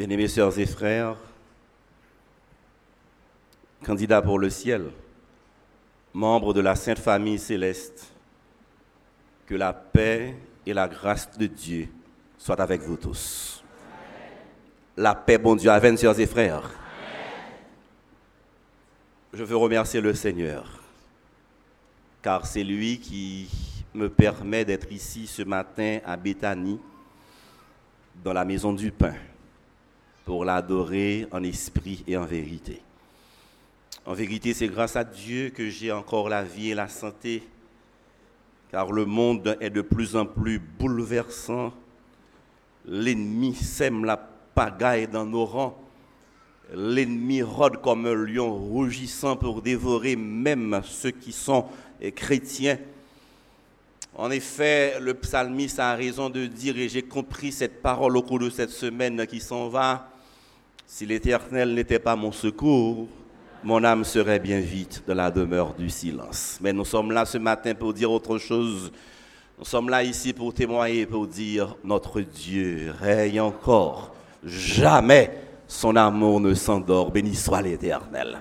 Bien-aimés sœurs et frères, candidats pour le ciel, membres de la Sainte Famille céleste, que la paix et la grâce de Dieu soient avec vous tous. La paix, bon Dieu, avec sœurs et frères. Je veux remercier le Seigneur, car c'est lui qui me permet d'être ici ce matin à Béthanie, dans la maison du pain pour l'adorer en esprit et en vérité. En vérité, c'est grâce à Dieu que j'ai encore la vie et la santé, car le monde est de plus en plus bouleversant. L'ennemi sème la pagaille dans nos rangs. L'ennemi rôde comme un lion rougissant pour dévorer même ceux qui sont chrétiens. En effet, le psalmiste a raison de dire, et j'ai compris cette parole au cours de cette semaine qui s'en va, si l'Éternel n'était pas mon secours, mon âme serait bien vite de la demeure du silence. Mais nous sommes là ce matin pour dire autre chose. Nous sommes là ici pour témoigner, pour dire notre Dieu règne encore. Jamais son amour ne s'endort. Béni soit l'Éternel.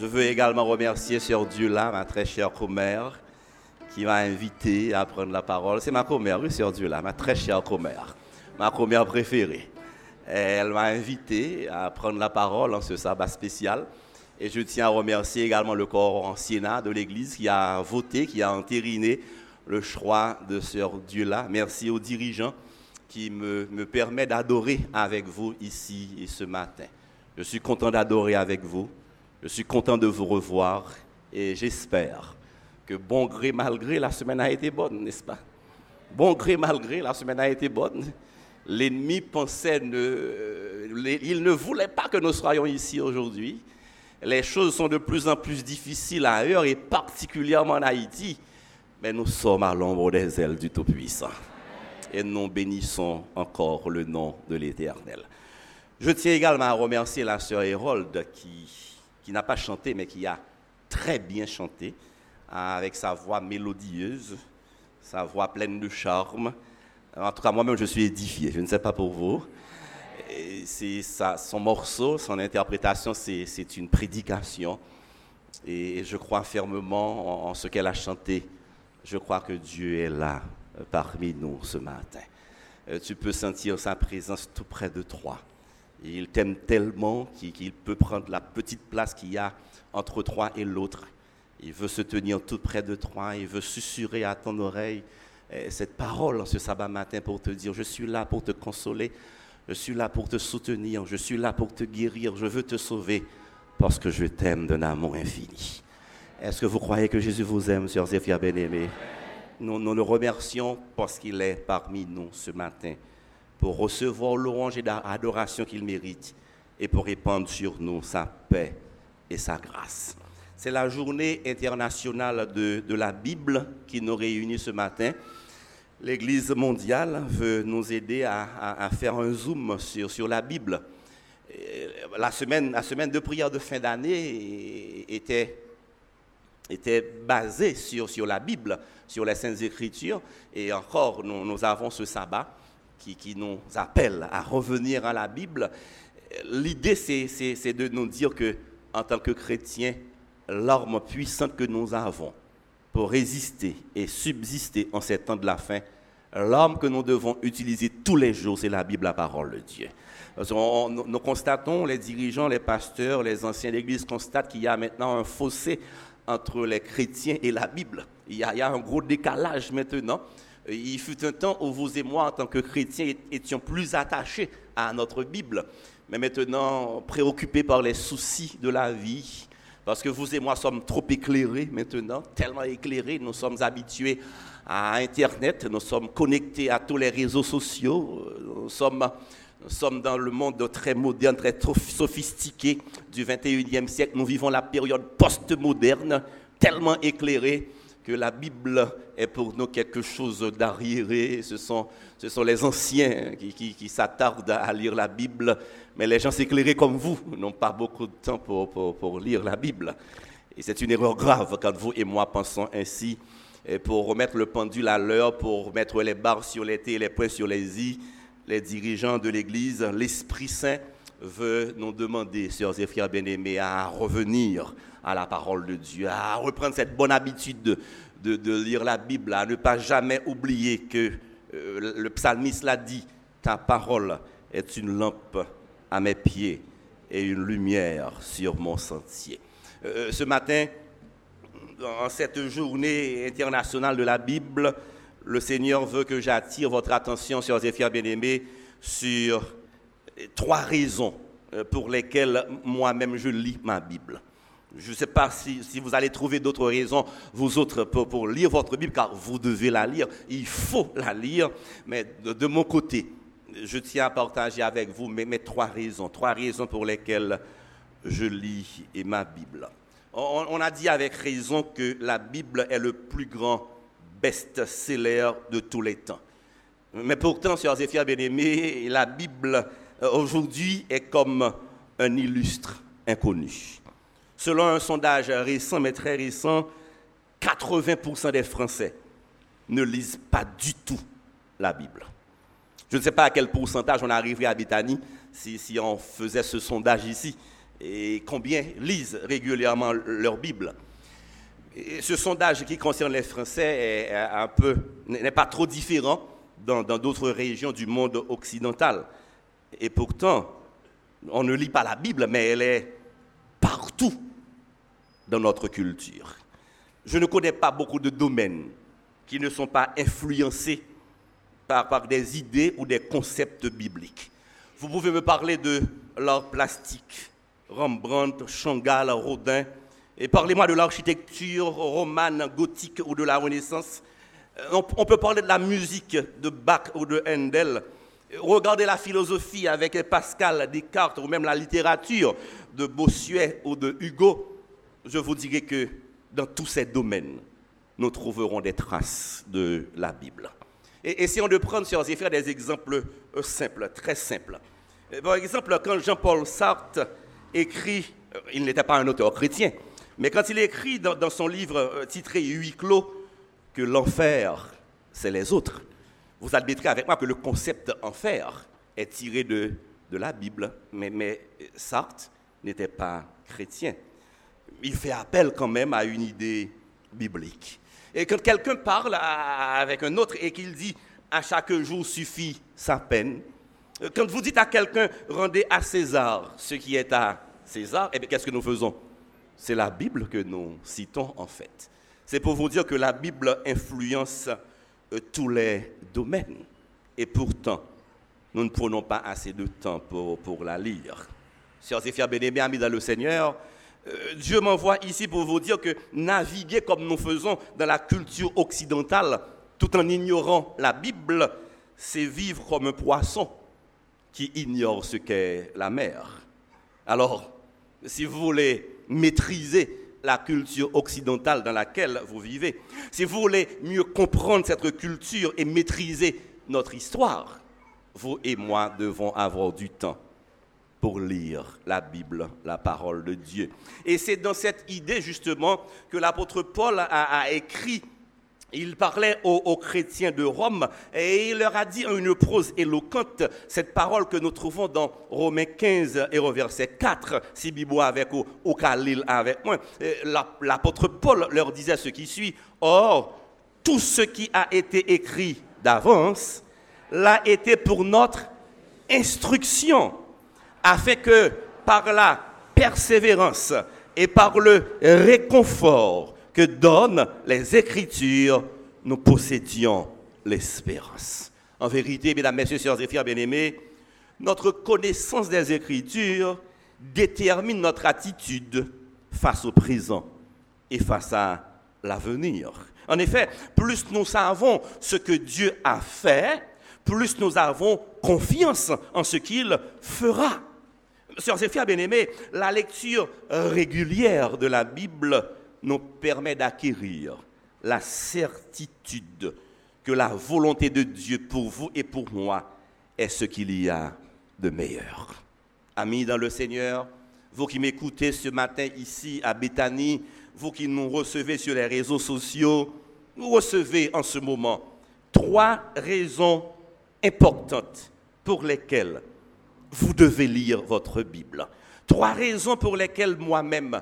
Je veux également remercier Sœur Dieu là, ma très chère commère, qui m'a invité à prendre la parole. C'est ma commère, oui, Sœur Dieu là, ma très chère commère, ma commère préférée. Elle m'a invité à prendre la parole en ce sabbat spécial. Et je tiens à remercier également le corps ancien de l'Église qui a voté, qui a entériné le choix de Sœur Dieu-là. Merci aux dirigeants qui me, me permettent d'adorer avec vous ici et ce matin. Je suis content d'adorer avec vous. Je suis content de vous revoir et j'espère que bon gré malgré la semaine a été bonne, n'est-ce pas? Bon gré malgré la semaine a été bonne l'ennemi pensait, ne, il ne voulait pas que nous soyons ici aujourd'hui. Les choses sont de plus en plus difficiles ailleurs et particulièrement en Haïti. Mais nous sommes à l'ombre des ailes du Tout-Puissant. Et nous bénissons encore le nom de l'Éternel. Je tiens également à remercier la sœur Hérold qui, qui n'a pas chanté mais qui a très bien chanté avec sa voix mélodieuse, sa voix pleine de charme. En tout cas, moi-même, je suis édifié. Je ne sais pas pour vous. C'est son morceau, son interprétation, c'est une prédication. Et je crois fermement en, ce qu'elle a chanté. Je crois que Dieu est là euh, parmi nous ce matin. Euh, tu peux sentir sa présence tout près de toi. Il t'aime tellement qu'il peut prendre la petite place qu'il y a entre toi et l'autre. Il veut se tenir tout près de toi. Il veut susurrer à ton oreille cette parole ce sabbat matin pour te dire, je suis là pour te consoler, je suis là pour te soutenir, je suis là pour te guérir, je veux te sauver parce que je t'aime d'un amour infini. Est-ce que vous croyez que Jésus vous aime, sœurs et bien-aimés? Nous, nous remercions parce qu'il est parmi nous ce matin pour recevoir l'orange et l'adoration qu'il mérite et pour répandre sur nous sa paix et sa grâce. C'est la journée internationale de, la Bible qui nous réunit ce matin. L'Église mondiale veut nous aider à, faire un zoom sur, la Bible. La semaine, de prière de fin d'année était, basée sur, la Bible, sur les Saintes Écritures. Et encore, nous, nous avons ce sabbat qui, qui, nous appelle à revenir à la Bible. L'idée, c'est de nous dire que, en tant que chrétiens, l'arme puissante que nous avons, pour résister et subsister en ces temps de la fin, l'arme que nous devons utiliser tous les jours, c'est la Bible, la parole de Dieu. nous constatons, les dirigeants, les pasteurs, les anciens d'église constatent qu'il y a maintenant un fossé entre les chrétiens et la Bible. Il y, a, il y a un gros décalage maintenant. Il fut un temps où vous et moi, en tant que chrétiens, étions plus attachés à notre Bible. Mais maintenant, préoccupés par les soucis de la vie, parce que vous et moi sommes trop éclairés maintenant, tellement éclairés, nous sommes habitués à Internet, nous sommes connectés à tous les réseaux sociaux, nous sommes, dans le monde très moderne, très sophistiqué du 21e siècle. Nous vivons la période post-moderne, tellement éclairée que la Bible est pour nous quelque chose d'arriéré. Ce sont, les anciens qui s'attardent à lire la Bible mais les gens éclairés comme vous n'ont pas beaucoup de temps pour, pour, lire la Bible. Et c'est une erreur grave quand vous et moi pensons ainsi. Et pour remettre le pendule à l'heure, pour mettre les barres sur les T les points sur les I, les dirigeants de l'Église, l'Esprit Saint veut nous demander, sœurs et frères bien-aimés, à revenir à la parole de Dieu, à reprendre cette bonne habitude de, de, lire la Bible, à ne pas jamais oublier que euh, le psalmiste l'a dit, ta parole est une lampe à mes pieds et une lumière sur mon sentier. Euh, ce matin, en cette journée internationale de la Bible, le Seigneur veut que j'attire votre attention, sur et bien-aimés, sur trois raisons euh, pour lesquelles moi-même je lis ma Bible. Je ne sais pas si, vous allez trouver d'autres raisons, vous autres, pour, lire votre Bible, car vous devez la lire, il faut la lire, mais de, mon côté, je tiens à partager avec vous mes, trois raisons, trois raisons pour lesquelles je lis ma Bible. On, a dit avec raison que la Bible est le plus grand best-seller de tous les temps. Mais pourtant, et fiers bien-aimés, la Bible euh, aujourd'hui est comme un illustre inconnu. Selon un sondage récent, mais très récent, 80% des Français ne lisent pas du tout la Bible. Je ne sais pas à quel pourcentage on arriverait à Bethany si, on faisait ce sondage ici et combien lisent régulièrement leur Bible. Ce sondage qui concerne les Français n'est pas trop différent dans d'autres régions du monde occidental. Et pourtant, on ne lit pas la Bible, mais elle est partout dans notre culture. Je ne connais pas beaucoup de domaines qui ne sont pas influencés par, des idées ou des concepts bibliques. Vous pouvez me parler de l'art plastique, Rembrandt, Chagall, Rodin, et parlez-moi de l'architecture romane, gothique ou de la Renaissance. Euh, on, peut parler de la musique de Bach ou de Handel. Regardez la philosophie avec Pascal, Descartes ou même la littérature de Bossuet ou de Hugo. Je vous dirai que dans tous ces domaines, nous trouverons des traces de la Bible. Et essayons de prendre, sur et frères, des exemples euh, simples, très simples. Euh, par exemple, quand Jean-Paul Sartre écrit, il n'était pas un auteur chrétien, mais quand il écrit dans, son livre titré Huit clos que l'enfer, c'est les autres, vous admettrez avec moi que le concept enfer est tiré de, la Bible, mais Sartre n'était pas chrétien. Il fait appel quand même à une idée biblique. Et quand quelqu'un parle avec un autre et qu'il dit à chaque jour suffit sa peine, quand vous dites à quelqu'un rendez à César ce qui est à César, eh qu'est-ce que nous faisons? C'est la Bible que nous citons en fait. C'est pour vous dire que la Bible influence euh, tous les domaines. Et pourtant, nous ne prenons pas assez de temps pour, pour la lire. Sœurs et frères bien amis dans le Seigneur, euh, Dieu m'envoie ici pour vous dire que naviguer comme nous faisons dans la culture occidentale, tout en ignorant la Bible, c'est vivre comme un poisson qui ignore ce qu'est la mer. Alors, si vous voulez maîtriser la culture occidentale dans laquelle vous vivez, si vous voulez mieux comprendre cette culture et maîtriser notre histoire, vous et moi devons avoir du temps pour lire la Bible, la parole de Dieu. Et c'est dans cette idée justement que l'apôtre Paul a, écrit il parlait aux, chrétiens de Rome et il leur a dit en une prose éloquente cette parole que nous trouvons dans Romains 15 et au verset 4, si Bibo avec ou, au Khalil avec moi. L'apôtre Paul leur disait ce qui suit. Or, tout ce qui a été écrit d'avance l'a été pour notre instruction, afin que par la persévérance et par le réconfort, que donnent les Écritures, nous possédions l'espérance. En vérité, mesdames, messieurs, sœurs et frères bien-aimés, notre connaissance des Écritures détermine notre attitude face au présent et face à l'avenir. En effet, plus nous savons ce que Dieu a fait, plus nous avons confiance en ce qu'il fera. Sœurs et bien-aimés, la lecture régulière de la Bible nous permet d'acquérir la certitude que la volonté de Dieu pour vous et pour moi est ce qu'il y a de meilleur. Amis dans le Seigneur, vous qui m'écoutez ce matin ici à Béthanie, vous qui nous recevez sur les réseaux sociaux, vous recevez en ce moment trois raisons importantes pour lesquelles vous devez lire votre Bible. Trois raisons pour lesquelles moi-même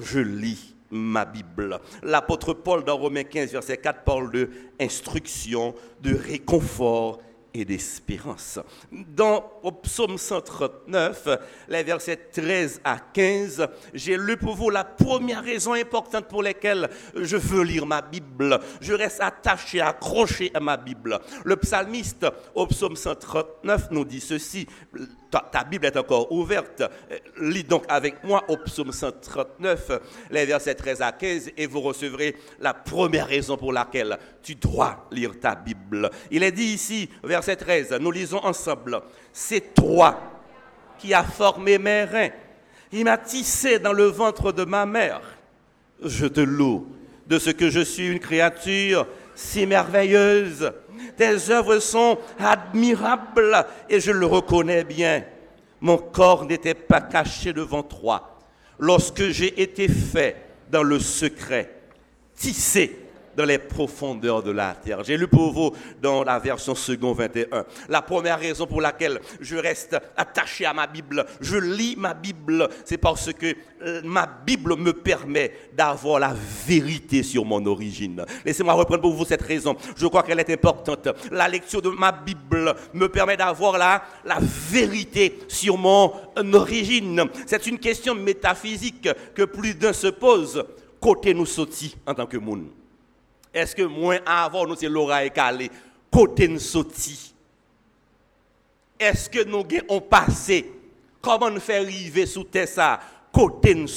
je lis ma Bible. L'apôtre Paul dans Romains 15, verset 4 parle de instruction, de réconfort et d'espérance. Dans au psaume 139, les versets 13 à 15, j'ai lu pour vous la première raison importante pour laquelle je veux lire ma Bible. Je reste attaché, accroché à ma Bible. Le psalmiste au psaume 139 nous dit ceci, ta, Bible est encore ouverte. Lis donc avec moi au psaume 139, les versets 13 à 15, et vous recevrez la première raison pour laquelle tu dois lire ta Bible. Il est dit ici, verset 13, nous lisons ensemble, c'est toi qui as formé mes reins. Il m'a tissé dans le ventre de ma mère. Je te loue de ce que je suis une créature si merveilleuse. Tes œuvres sont admirables et je le reconnais bien. Mon corps n'était pas caché devant toi lorsque j'ai été fait dans le secret, tissé dans les profondeurs de la terre. J'ai lu pour vous dans la version second 21. La première raison pour laquelle je reste attaché à ma Bible, je lis ma Bible, c'est parce que euh, ma Bible me permet d'avoir la vérité sur mon origine. Laissez-moi reprendre pour vous cette raison. Je crois qu'elle est importante. La lecture de ma Bible me permet d'avoir la, la vérité sur mon origine. C'est une question métaphysique que plus d'un se pose. Côté nous sautis en tant que monde. Est-ce que moins avant nous c'est l'oreille calé côté nous Est-ce que nous avons passé? Comment nous faire arriver sous terre ça? Côté nous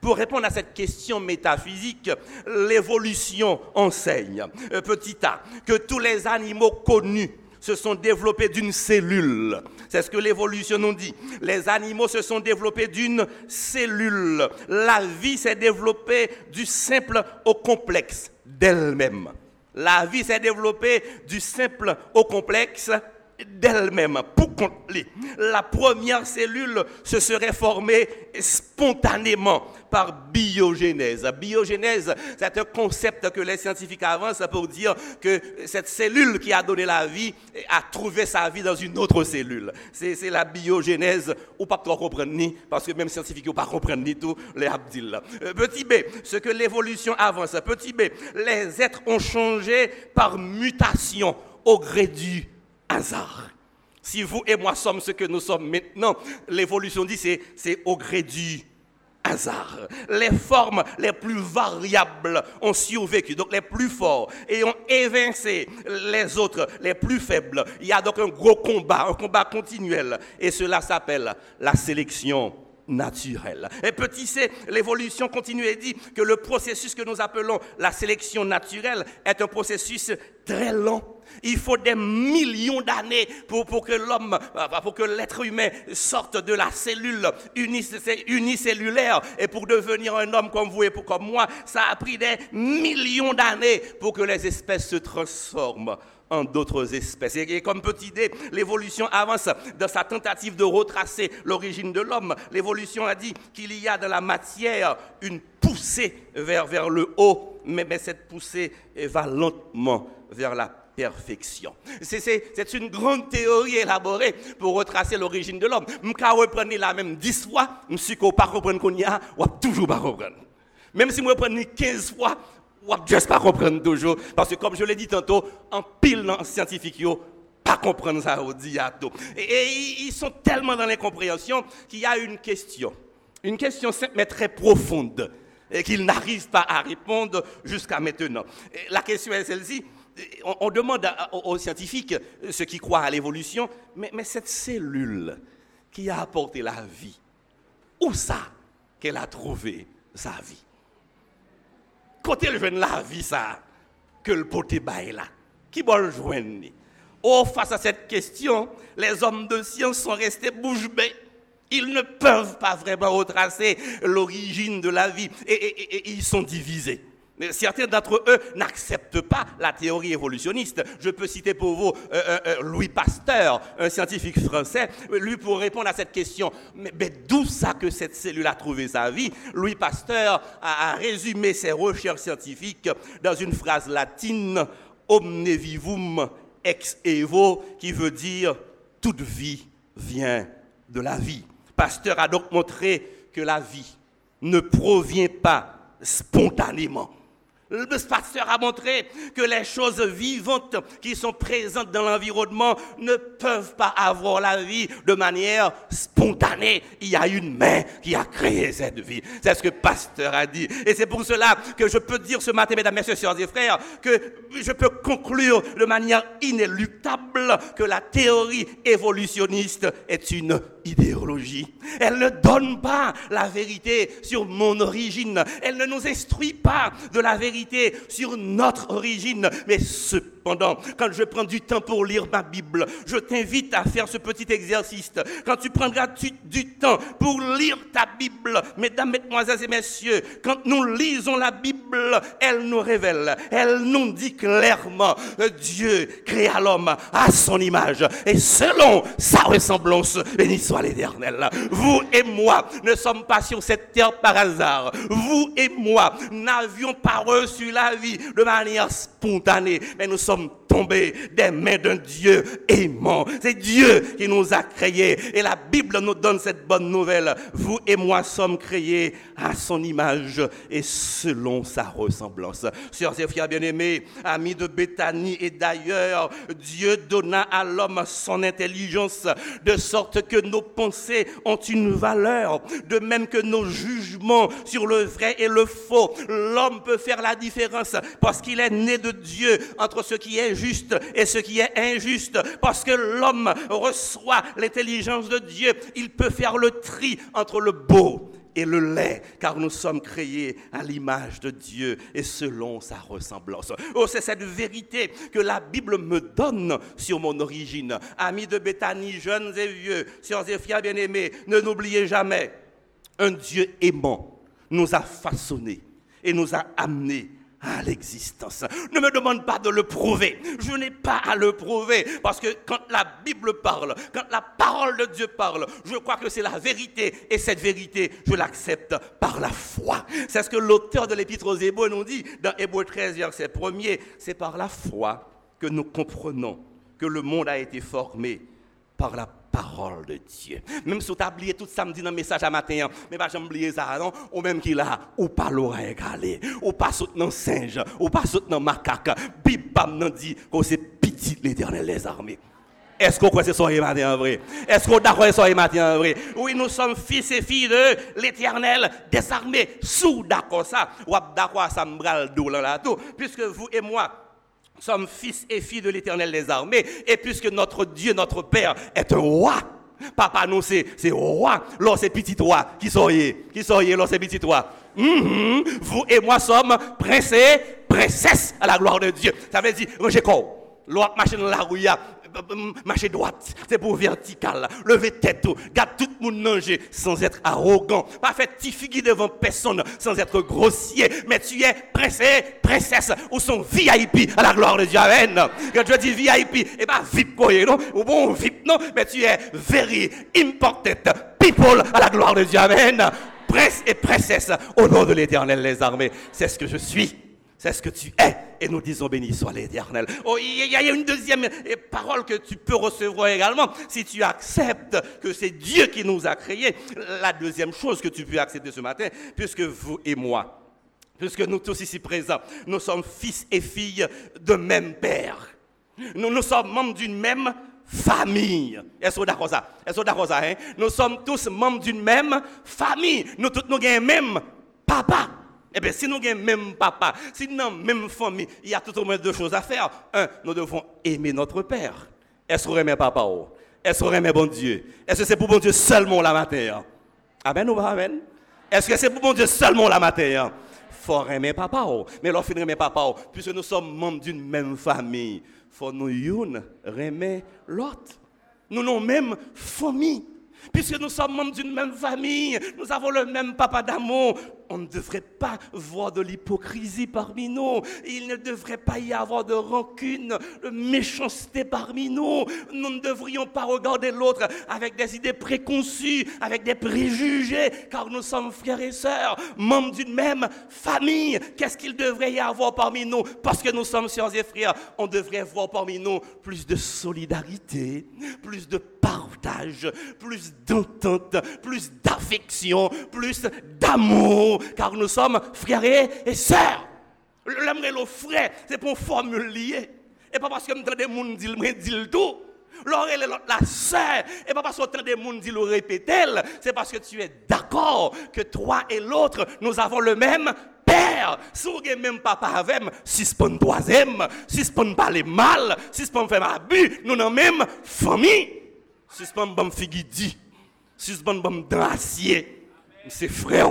pour répondre à cette question métaphysique, l'évolution enseigne, euh, petit a, que tous les animaux connus se sont développés d'une cellule. C'est ce que l'évolution nous dit. Les animaux se sont développés d'une cellule. La vie s'est développée du simple au complexe d'elle-même. La vie s'est développée du simple au complexe d'elle-même. Pour la première cellule se serait formée spontanément par biogénèse. Biogénèse, c'est un concept que les scientifiques avancent pour dire que cette cellule qui a donné la vie a trouvé sa vie dans une autre cellule. C'est la biogénèse, ou pas trop comprendre ni, parce que même scientifiques ou pas comprendre ni tout, les abdil. Euh, petit b, ce que l'évolution avance. Petit b, les êtres ont changé par mutation au gré du hasard. Si vous et moi sommes ce que nous sommes maintenant, l'évolution dit c'est, c'est au gré du hasard. Les formes les plus variables ont survécu, donc les plus forts, et ont évincé les autres, les plus faibles. Il y a donc un gros combat, un combat continuel, et cela s'appelle la sélection naturelle. Et petit c, l'évolution continue et dit que le processus que nous appelons la sélection naturelle est un processus très lent il faut des millions d'années pour, pour que l'homme, euh, pour que l'être humain sorte de la cellule unicellulaire et pour devenir un homme comme vous et comme moi, ça a pris des millions d'années pour que les espèces se transforment en d'autres espèces. Et comme petite idée, l'évolution avance dans sa tentative de retracer l'origine de l'homme. L'évolution a dit qu'il y a dans la matière une poussée vers, vers le haut, mais, mais cette poussée va lentement vers la C'est une grande théorie élaborée pour retracer l'origine de l'homme. Peux reprendre la même 10 fois, ne suis pas comprendre qu'on y a, ou toujours pas comprendre. Même si je reprends 15 fois, ou juste pas comprendre toujours. Parce que comme je l'ai dit tantôt, en pile dans scientifique, pas comprendre ça au diato. Et, et, ils sont tellement dans l'incompréhension qu'il y a une question. Une question simple mais très profonde et qu'ils n'arrivent pas à répondre jusqu'à maintenant. la question est celle-ci on, demande aux, scientifiques, euh, ceux qui croient à l'évolution, mais, cette cellule qui a apporté la vie, où ça qu'elle a trouvé sa vie? Quand elle vient la vie, ça, que le poté bail là, qui va le joindre Oh, face à cette question, les hommes de science sont restés bouche bée. Ils ne peuvent pas vraiment retracer l'origine de la vie et ils sont divisés certains d'entre eux n'acceptent pas la théorie évolutionniste. Je peux citer pour vous euh, euh, euh, Louis Pasteur, un scientifique français. Lui, pour répondre à cette question, mais, d'où ça que cette cellule a trouvé sa vie? Louis Pasteur a, résumé ses recherches scientifiques dans une phrase latine, omne vivum ex evo, qui veut dire toute vie vient de la vie. Pasteur a donc montré que la vie ne provient pas spontanément le pasteur a montré que les choses vivantes qui sont présentes dans l'environnement ne peuvent pas avoir la vie de manière spontanée. Il y a une main qui a créé cette vie. C'est ce que pasteur a dit. Et c'est pour cela que je peux dire ce matin, mesdames, messieurs, sœurs et frères, que je peux conclure de manière inéluctable que la théorie évolutionniste est une idéologie. Elle ne donne pas la vérité sur mon origine. Elle ne nous instruit pas de la vérité sur notre origine. Mais quand je prends du temps pour lire ma Bible, je t'invite à faire ce petit exercice. Quand tu prendras du, temps pour lire ta Bible, mesdames, mesdemoiselles et messieurs, quand nous lisons la Bible, elle nous révèle, elle nous dit clairement, Dieu créa l'homme à son image et selon sa ressemblance. Béni soit l'éternel. Vous et moi ne sommes pas sur cette terre par hasard. Vous et moi n'avions pas reçu la vie de manière spontanée, mais nous sommes from tombés des mains d'un Dieu aimant. C'est Dieu qui nous a créés. Et la Bible nous donne cette bonne nouvelle. Vous et moi sommes créés à son image et selon sa ressemblance. Sœurs et frères bien-aimés, amis de Béthanie et d'ailleurs, Dieu donna à l'homme son intelligence de sorte que nos pensées ont une valeur, de même que nos jugements sur le vrai et le faux. L'homme peut faire la différence parce qu'il est né de Dieu entre ce qui est juste et ce qui est injuste. Parce que l'homme reçoit l'intelligence de Dieu, il peut faire le tri entre le beau et le lait, car nous sommes créés à l'image de Dieu et selon sa ressemblance. Oh, c'est cette vérité que la Bible me donne sur mon origine. Amis de Béthanie, jeunes et vieux, sœurs et frères bien-aimés, ne n'oubliez jamais, un Dieu aimant nous a façonnés et nous a amenés à l'existence. Ne me demande pas de le prouver. Je n'ai pas à le prouver parce que quand la Bible parle, quand la parole de Dieu parle, je crois que c'est la vérité et cette vérité, je l'accepte par la foi. C'est ce que l'auteur de l'épître aux Hébreux nous dit dans Hébreux 13, verset 1 C'est par la foi que nous comprenons que le monde a été formé par la parole de Dieu. Même si tu as oublié tout samedi dans le message à matin, mais pas jamais ça, non? Ou même qu'il a, ou pas l'oreille égalé, ou pas soutenant singe, ou pas soutenant macaque, bam nan dit que c'est petit l'éternel des armées. Est-ce qu'on croit que c'est soirée matin en vrai? Est-ce qu'on d'accord c'est soirée matin en vrai? Oui, nous sommes fils et filles de l'éternel des armées. Sous d'accord ça, ou d'accord ça m'bral là tout, puisque vous et moi, sommes fils et filles de l'éternel des armées. Et puisque notre Dieu, notre Père, est roi, papa nous c'est, roi, là c'est petit roi, qui soyez, qui soyez, là c'est petit roi. Mm-hmm. Vous et moi sommes princes et princesses à la gloire de Dieu. Ça veut dire, j'ai quoi? L'autre machine la rue, marcher droite, c'est pour vertical, lever tête, garde tout le monde manger sans être arrogant, pas faire petit devant personne sans être grossier, mais tu es princesse, princesse ou son VIP à la gloire de Dieu. Amen. Quand je dis VIP, et eh pas VIP quoi, non, ou bon VIP non, mais tu es very important people à la gloire de Dieu. Amen. Prince et princesse au nom de l'éternel les armées. C'est ce que je suis. C'est ce que tu es. Et nous disons béni soit l'éternel. Oh, il y a une deuxième parole que tu peux recevoir également. Si tu acceptes que c'est Dieu qui nous a créés, la deuxième chose que tu peux accepter ce matin, puisque vous et moi, puisque nous tous ici présents, nous sommes fils et filles de même père. Nous, sommes membres d'une même famille. Est-ce que d'accord d'accord ça? Hein? Nous sommes tous membres d'une même famille. Nous tous nous avons même papa. Eh bien, si nous avons même papa, si nous avons même famille, il y a tout au moins deux choses à faire. Un, nous devons aimer notre Père. Est-ce qu'on aime papa Est-ce qu'on aime bon Dieu? Est-ce que c'est pour bon Dieu seulement la matière Amen ou pas Amen? Est-ce que c'est pour bon Dieu seulement la matière faut aimer papa. Mais lorsqu'on aime papa, puisque nous sommes membres d'une même famille, faut nous aimer l'autre. Nous nous même famille. Puisque nous sommes membres d'une même famille, nous avons le même papa d'amour, on ne devrait pas voir de l'hypocrisie parmi nous. Il ne devrait pas y avoir de rancune, de méchanceté parmi nous. Nous ne devrions pas regarder l'autre avec des idées préconçues, avec des préjugés, car nous sommes frères et sœurs, membres d'une même famille. Qu'est-ce qu'il devrait y avoir parmi nous? Parce que nous sommes sœurs et frères, on devrait voir parmi nous plus de solidarité, plus de plus d'entente, plus d'affection, plus d'amour, car nous sommes frères et sœurs. L'aimer le frère, c'est pour une formule liée. Et pas parce que nous des gens dire, dit tout. L'oreille la sœur, et pas parce que des gens dit le répéter, c'est parce que tu es d'accord que toi et l'autre, nous avons le même père. Si vous même papa avec, pas troisième, si ce pas parler mal, pas faire abus, nous avons même famille. Ce pas bon figidi, ce pas bon dracier, c'est frère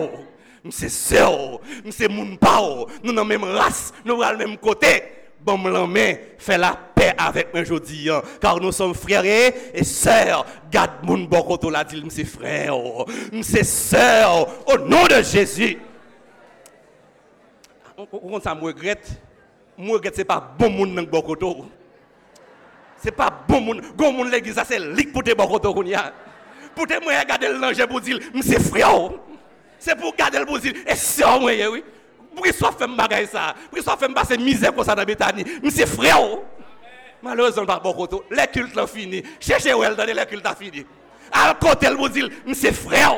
c'est sœur, c'est mon pao, nous sommes même race, nous sommes le même côté. Bon, main, fais la paix avec moi aujourd'hui, hein. car nous sommes frères et sœurs. Garde mon bon côté là, dit, c'est frère, c'est sœur, au nom de Jésus. On ça me regrette. Moi regrette c'est pas bon monde dans bon côté. C'est pas bon monde. Bon monde l'église c'est lik pour te bon côté Pour te moi regarder le danger pour dire c'est frère. C'est pour garder le bon Et c'est moi, oui. Pour qu'il soit fait bagaille ça? Pour qu'il soit fait passer misère comme ça dans Bethany. C'est frère. Malheureusement, pas bon. Les cultes ont fini. Cherchez où elle donne les cultes ont fini. À côté, le bon mais c'est frère.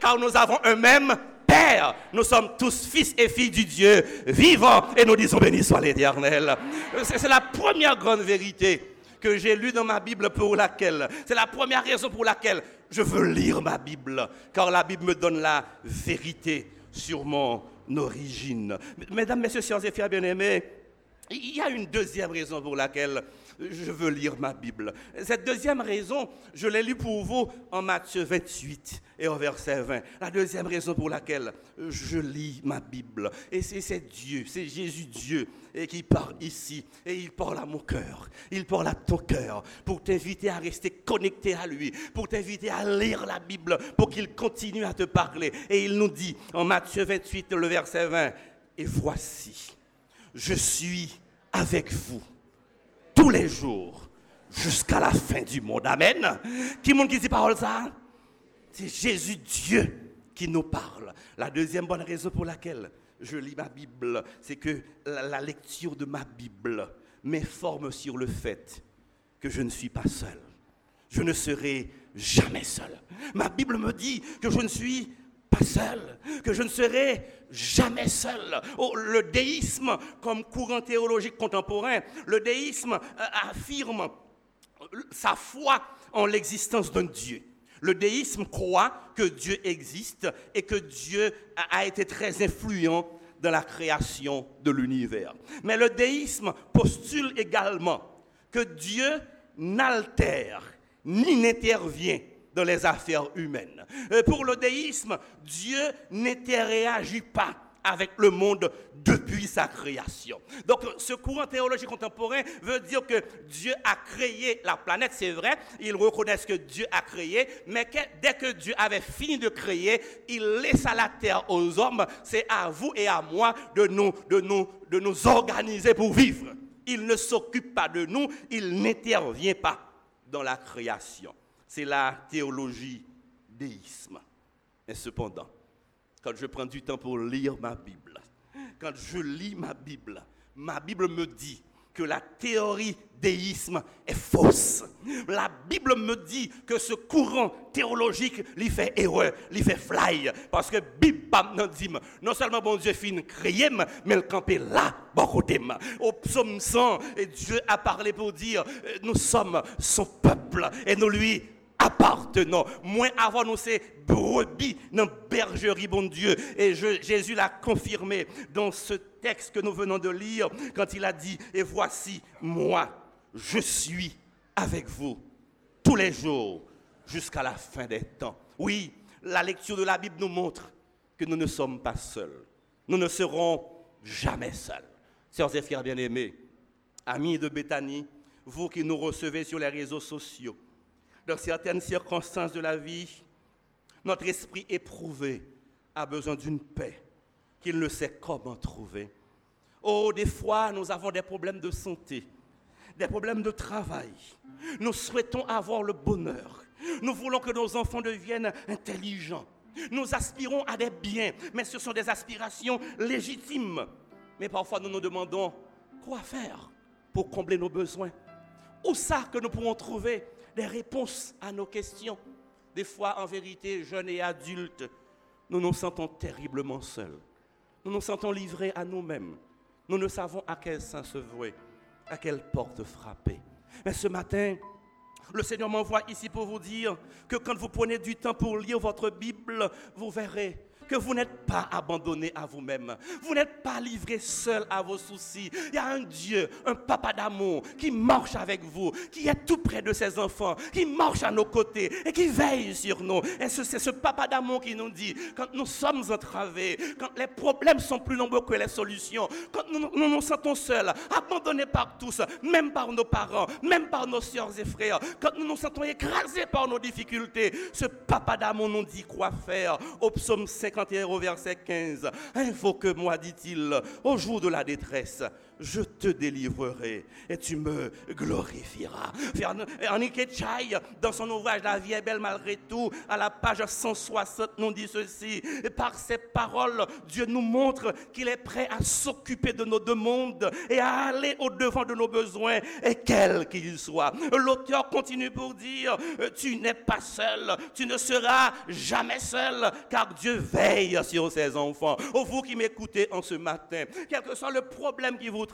Car nous avons un même Père. Nous sommes tous fils et filles du Dieu vivant. Et nous disons béni soit l'éternel. C'est la première grande vérité que j'ai lue dans ma Bible pour laquelle, c'est la première raison pour laquelle je veux lire ma Bible, car la Bible me donne la vérité sur mon origine. Mesdames, Messieurs, sciences et frères bien-aimés, il y a une deuxième raison pour laquelle je veux lire ma Bible. Cette deuxième raison, je l'ai lu pour vous en Matthieu 28 et au verset 20. La deuxième raison pour laquelle je lis ma Bible. Et c'est Dieu, c'est Jésus Dieu et qui parle ici. Et il parle à mon cœur. Il parle à ton cœur pour t'inviter à rester connecté à lui, pour t'inviter à lire la Bible, pour qu'il continue à te parler. Et il nous dit en Matthieu 28, le verset 20, et voici, je suis avec vous les jours jusqu'à la fin du monde. Amen. Qui monde qui dit parole ça? C'est Jésus Dieu qui nous parle. La deuxième bonne raison pour laquelle je lis ma Bible, c'est que la, lecture de ma Bible m'informe sur le fait que je ne suis pas seul. Je ne serai jamais seul. Ma Bible me dit que je ne suis pas seul, que je ne serai jamais seul. Oh, le déisme, comme courant théologique contemporain, le déisme euh, affirme sa foi en l'existence d'un Dieu. Le déisme croit que Dieu existe et que Dieu a été très influent dans la création de l'univers. Mais le déisme postule également que Dieu n'altère ni n'intervient dans les affaires humaines. Euh, pour le déisme, Dieu n'interagit pas avec le monde depuis sa création. Donc ce courant théologique contemporain veut dire que Dieu a créé la planète, c'est vrai, ils reconnaissent que Dieu a créé, mais dès que Dieu avait fini de créer, il laissa la terre aux hommes, c'est à vous et à moi de nous, de nous, de nous organiser pour vivre. Il ne s'occupe pas de nous, il n'intervient pas dans la création c'est la théologie déisme. Mais cependant, quand je prends du temps pour lire ma Bible, quand je lis ma Bible, ma Bible me dit que la théorie déisme est fausse. La Bible me dit que ce courant théologique lui fait erreur, lui fait fly. Parce que Bible non seulement bon Dieu fin créé, mais le campé là, bon côté. Au psaume 100, et Dieu a parlé pour dire euh, nous sommes son peuple et nous lui appartenant. Moins avant nous, c'est brebis dans bergerie, bon Dieu. Et Jésus l'a confirmé dans ce texte que nous venons de lire quand il a dit, et voici, moi, je suis avec vous tous les jours jusqu'à la fin des temps. Oui, la lecture de la Bible nous montre que nous ne sommes pas seuls. Nous ne serons jamais seuls. Sœurs et frères bien-aimés, amis de Béthanie, vous qui nous recevez sur les réseaux sociaux, dans certaines circonstances de la vie, notre esprit éprouvé a besoin d'une paix qu'il ne sait comment trouver. Oh, des fois, nous avons des problèmes de santé, des problèmes de travail. Nous souhaitons avoir le bonheur. Nous voulons que nos enfants deviennent intelligents. Nous aspirons à des biens, mais ce sont des aspirations légitimes. Mais parfois, nous nous demandons quoi faire pour combler nos besoins. Où ça que nous pourrons trouver des réponses à nos questions Des fois, en vérité, jeunes et adultes, nous nous sentons terriblement seuls. Nous nous sentons livrés à nous-mêmes. Nous ne savons à quel sein se vouer, à quelle porte frapper. Mais ce matin, le Seigneur m'envoie ici pour vous dire que quand vous prenez du temps pour lire votre Bible, vous verrez que vous n'êtes pas abandonné à vous-même. Vous n'êtes pas livré seul à vos soucis. Il y a un Dieu, un papa d'amour qui marche avec vous, qui est tout près de ses enfants, qui marche à nos côtés et qui veille sur nous. Et c'est ce papa d'amour qui nous dit, quand nous sommes entravés, quand les problèmes sont plus nombreux que les solutions, quand nous nous, sentons seuls, abandonnés par tous, même par nos parents, même par nos soeurs et frères, quand nous nous sentons écrasés par nos difficultés, ce papa d'amour nous dit quoi faire. Au psaume 50, au verset 15. Invoque-moi, dit-il, au jour de la détresse. Je te délivrerai et tu me glorifieras. Annick Chai, dans son ouvrage La vie est belle malgré tout, à la page 160, nous dit ceci. Par ses paroles, Dieu nous montre qu'il est prêt à s'occuper de nos demandes et à aller au-devant de nos besoins, et quels qu'ils soient. L'auteur continue pour dire, tu n'es pas seul, tu ne seras jamais seul, car Dieu veille sur ses enfants. Oh, vous qui m'écoutez en ce matin, quel que soit le problème qui vous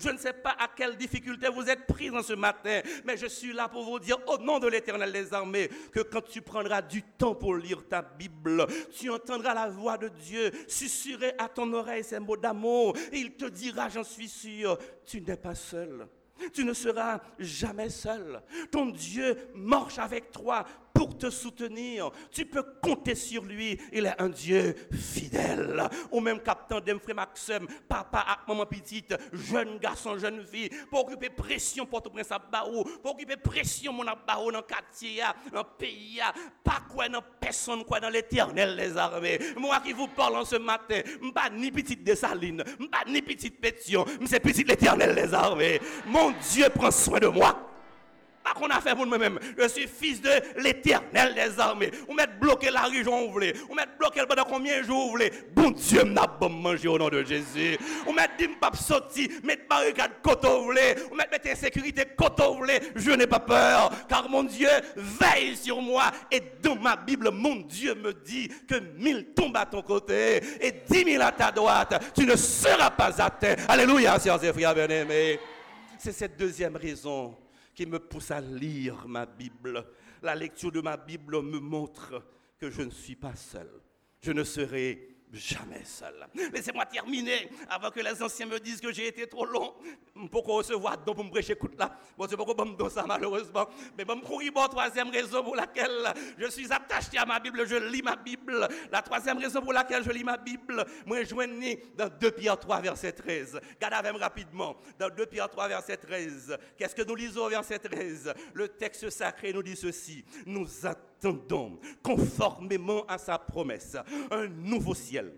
je ne sais pas à quelle difficulté vous êtes pris en ce matin, mais je suis là pour vous dire au nom de l'éternel des armées que quand tu prendras du temps pour lire ta Bible, tu entendras la voix de Dieu susurrer à ton oreille ces mots d'amour il te dira, j'en suis sûr, tu n'es pas seul. Tu ne seras jamais seul. Ton Dieu marche avec toi pour te soutenir. Tu peux compter sur lui. Il est un Dieu fidèle. Ou même captain d'Emfré Maxime, papa maman petite, jeune garçon, jeune fille, pour occuper pression pour te prince à Baou, pour occuper pression mon Baou dans le quartier, dans le pays, pas quoi dans personne, quoi dans l'éternel des armées. Moi qui vous parle en ce matin, pas ni petite Dessaline, pas ni petite Pétion, mais c'est petite l'éternel des armées. Mon Dieu prend soin de moi. Qu'on a fait pour moi-même. Je suis fils de l'éternel des armées. Vous mettez bloqué la région vous voulez. Vous mettez bloqué pendant combien de jours vous voulez? Bon Dieu m'a bon manger au nom de Jésus. Vous mettez dit pas sorti, mettez barricade côté vous voulez? Vous mettez sécurité côté vous voulez? Je n'ai pas peur. Car mon Dieu veille sur moi. Et dans ma Bible, mon Dieu me dit que mille tombent à ton côté et dix mille à ta droite. Tu ne seras pas atteint. Alléluia, sœurs et bien-aimés. C'est cette deuxième raison qui me pousse à lire ma Bible. La lecture de ma Bible me montre que je ne suis pas seul. Je ne serai jamais seul. Laissez-moi terminer avant que les anciens me disent que j'ai été trop long. Pourquoi recevoir donc pour me prêcher écoute là Bon, c'est pourquoi me ça malheureusement. Mais bon, bon, troisième raison pour laquelle je suis attaché à ma Bible, je lis ma Bible. La troisième raison pour laquelle je lis ma Bible, moi je joignais dans 2 Pierre 3 verset 13. Regardez même rapidement. Dans 2 Pierre 3 verset 13. Qu'est-ce que nous lisons verset 13 Le texte sacré nous dit ceci. Nous attendons conformément à sa promesse. Un nouveau ciel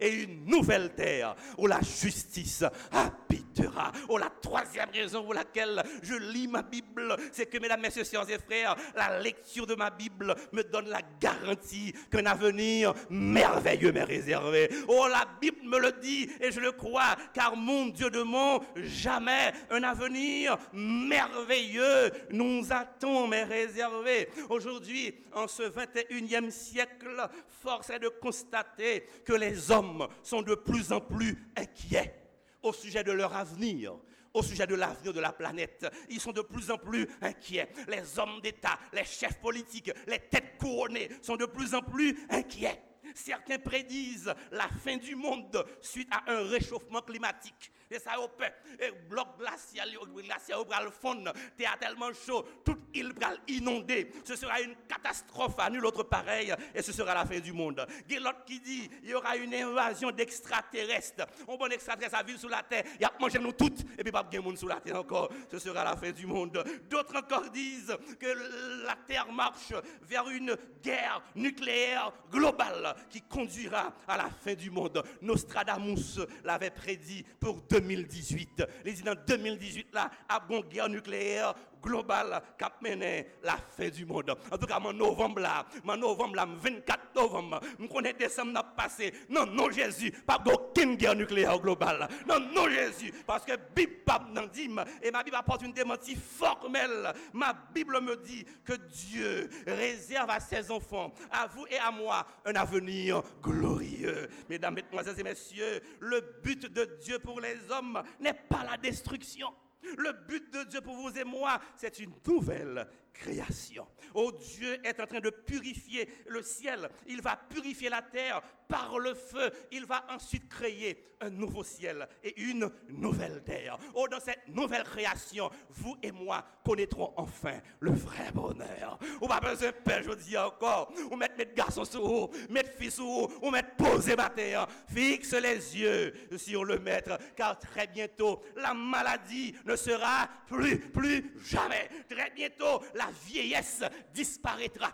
et une nouvelle terre où la justice habitera. Oh, la troisième raison pour laquelle je lis ma Bible, c'est que, mesdames, messieurs, sœurs et frères, la lecture de ma Bible me donne la garantie qu'un avenir merveilleux m'est réservé. Oh, la Bible me le dit et je le crois, car mon Dieu de mon, jamais un avenir merveilleux nous attend, mais réservé. Aujourd'hui, en ce 21e siècle, force est de constater que les hommes sont de plus en plus inquiets au sujet de leur avenir, au sujet de l'avenir de la planète. Ils sont de plus en plus inquiets. Les hommes d'État, les chefs politiques, les têtes couronnées sont de plus en plus inquiets. Certains prédisent la fin du monde suite à un réchauffement climatique. Et ça au pain. Et bloc glacial, glacial au le fond. T'es tellement chaud, toute île va inonder. Ce sera une catastrophe à nul autre pareil. Et ce sera la fin du monde. L'autre qui dit, il y aura une invasion d'extraterrestres. On bon extraterrestre à vivre sous la terre. Il y a mangé nous toutes. Et puis pas de monde sous la terre encore. Ce sera la fin du monde. D'autres encore disent que la terre marche vers une guerre nucléaire globale qui conduira à la fin du monde. Nostradamus l'avait prédit pour 2018. Il dit dans 2018 là, à guerre nucléaire globale qui a mené la fin du monde. En tout cas, mon novembre là, mon novembre là, 24 novembre, je connais décembre n'a passé. Non, non Jésus, pas aucune guerre nucléaire globale. Non, non Jésus, parce que Bible n'en dit, et ma Bible apporte une démentie formelle. Ma Bible me dit que Dieu réserve à ses enfants, à vous et à moi, un avenir glorieux. Mesdames, Mesdemoiselles et Messieurs, le but de Dieu pour les hommes n'est pas la destruction. Le but de Dieu pour vous et moi, c'est une nouvelle création. Oh, Dieu est en train de purifier le ciel. Il va purifier la terre par le feu. Il va ensuite créer un nouveau ciel et une nouvelle terre. Oh, dans cette nouvelle création, vous et moi connaîtrons enfin le vrai bonheur. On va besoin père, je dis encore. On met mettre garçons sur vous, mettre fils sur vous, on met poser ma terre. Fixe les yeux sur le maître, car très bientôt, la maladie ne sera plus, plus jamais. Très bientôt, la vieillesse disparaîtra.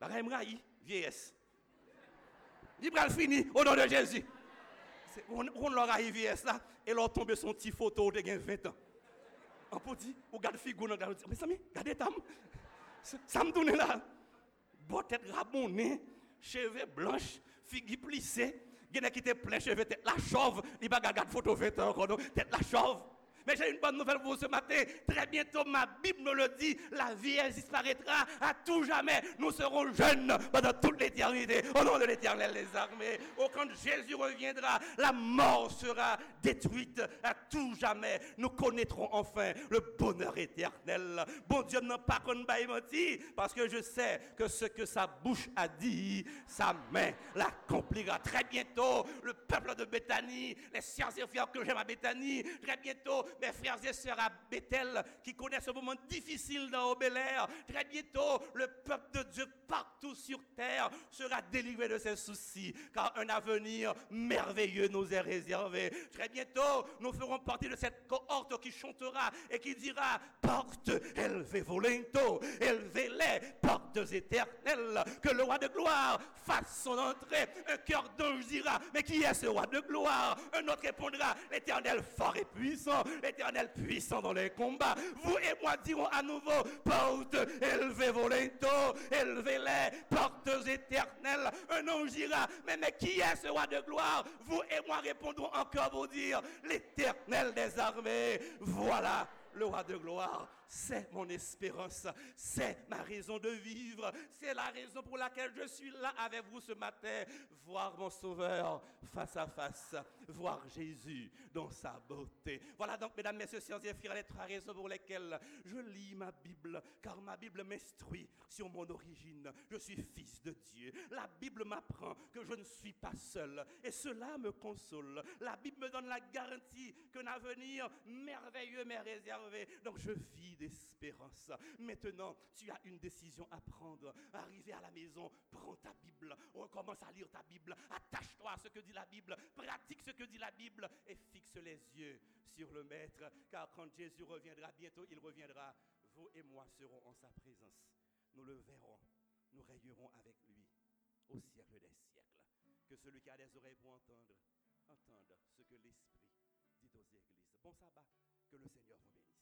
La vieillesse. Il va fini au nom de Jésus. On, on l'aura vieillesse là, et leur tombe son petit photo de 20 ans. On peut dire, on regarde figure, on regarde, mais ça regardez tam. Ça me donne là. Bon tête rabonnée, cheveux blanches, figure plissée. A qui était plein cheveux, tête la chauve. Il va regarder photo 20 ans tête la chauve. Mais j'ai une bonne nouvelle pour vous ce matin. Très bientôt, ma Bible nous le dit, la vie, elle disparaîtra à tout jamais. Nous serons jeunes pendant toute l'éternité. Au nom de l'éternel des armées. Oh, quand Jésus reviendra, la mort sera détruite à tout jamais. Nous connaîtrons enfin le bonheur éternel. Bon Dieu n'a pas qu'on menti, parce que je sais que ce que sa bouche a dit, sa main l'accomplira. Très bientôt, le peuple de Béthanie, les sciences et que j'aime à Béthanie, très bientôt, mes frères et sœurs à Bethel qui connaissent ce moment difficile dans Obélair. Très bientôt, le peuple de Dieu partout sur terre sera délivré de ses soucis, car un avenir merveilleux nous est réservé. Très bientôt, nous ferons partie de cette cohorte qui chantera et qui dira, porte élevez volento, élevez-les, portes éternelles, que le roi de gloire fasse son entrée. Un cœur d'ange dira, mais qui est ce roi de gloire? Un autre répondra, l'éternel fort et puissant, l'éternel puissant dans les combats. Vous et moi dirons à nouveau, porte élevez volento, élevez-les, portes éternelles. Un ange dira, mais, mais qui est ce roi de gloire? Vous et moi répondrons encore vous dire, l'éternel des armées. Voilà le roi de gloire, c'est mon espérance, c'est ma raison de vivre, c'est la raison pour laquelle je suis là avec vous ce matin, voir mon sauveur face à face, voir Jésus dans sa beauté. Voilà donc, mesdames, messieurs, sciences et les trois raisons pour lesquelles je lis ma Bible, car ma Bible m'instruit sur mon origine. Je suis fils de Dieu. La Bible m'apprend que je ne suis pas seul, et cela me console. La Bible me donne la garantie qu'un avenir merveilleux m'est réservé donc je vis d'espérance. Maintenant, tu as une décision à prendre. Arriver à la maison, prends ta Bible. On commence à lire ta Bible. Attache-toi à ce que dit la Bible. Pratique ce que dit la Bible et fixe les yeux sur le Maître. Car quand Jésus reviendra, bientôt il reviendra, vous et moi serons en sa présence. Nous le verrons. Nous rayerons avec lui au siècle des siècles. Que celui qui a des oreilles pour entendre, entende ce que l'Esprit dit aux églises. Bon sabbat. Que le Seigneur vous bénisse.